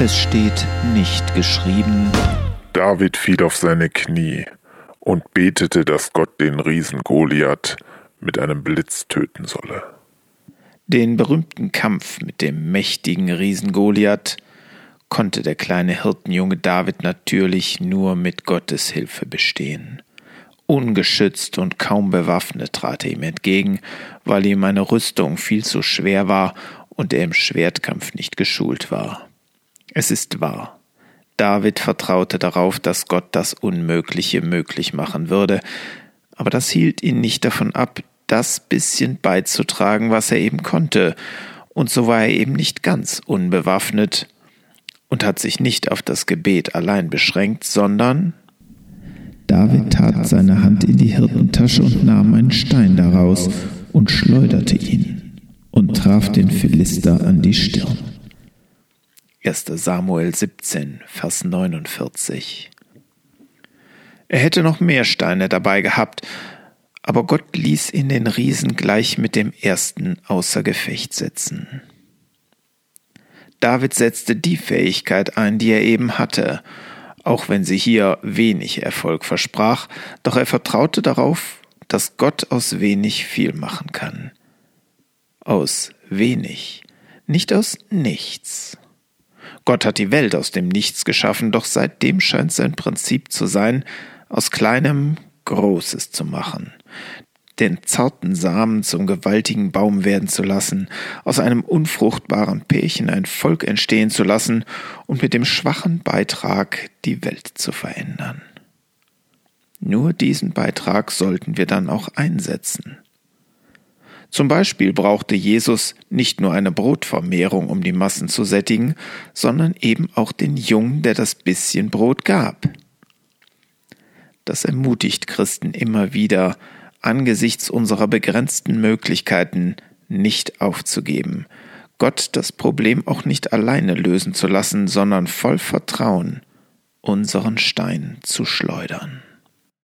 Es steht nicht geschrieben. David fiel auf seine Knie und betete, dass Gott den Riesen Goliath mit einem Blitz töten solle. Den berühmten Kampf mit dem mächtigen Riesen Goliath konnte der kleine Hirtenjunge David natürlich nur mit Gottes Hilfe bestehen. Ungeschützt und kaum bewaffnet trat er ihm entgegen, weil ihm eine Rüstung viel zu schwer war und er im Schwertkampf nicht geschult war. Es ist wahr. David vertraute darauf, dass Gott das Unmögliche möglich machen würde, aber das hielt ihn nicht davon ab, das bisschen beizutragen, was er eben konnte, und so war er eben nicht ganz unbewaffnet und hat sich nicht auf das Gebet allein beschränkt, sondern David tat seine Hand in die Hirtentasche und nahm einen Stein daraus und schleuderte ihn und traf den Philister an die Stirn. 1. Samuel 17, Vers 49. Er hätte noch mehr Steine dabei gehabt, aber Gott ließ ihn den Riesen gleich mit dem ersten außer Gefecht setzen. David setzte die Fähigkeit ein, die er eben hatte, auch wenn sie hier wenig Erfolg versprach, doch er vertraute darauf, dass Gott aus wenig viel machen kann. Aus wenig, nicht aus nichts. Gott hat die Welt aus dem Nichts geschaffen, doch seitdem scheint sein Prinzip zu sein, aus kleinem Großes zu machen, den zarten Samen zum gewaltigen Baum werden zu lassen, aus einem unfruchtbaren Pärchen ein Volk entstehen zu lassen und mit dem schwachen Beitrag die Welt zu verändern. Nur diesen Beitrag sollten wir dann auch einsetzen. Zum Beispiel brauchte Jesus nicht nur eine Brotvermehrung, um die Massen zu sättigen, sondern eben auch den Jungen, der das bisschen Brot gab. Das ermutigt Christen immer wieder, angesichts unserer begrenzten Möglichkeiten nicht aufzugeben, Gott das Problem auch nicht alleine lösen zu lassen, sondern voll Vertrauen unseren Stein zu schleudern.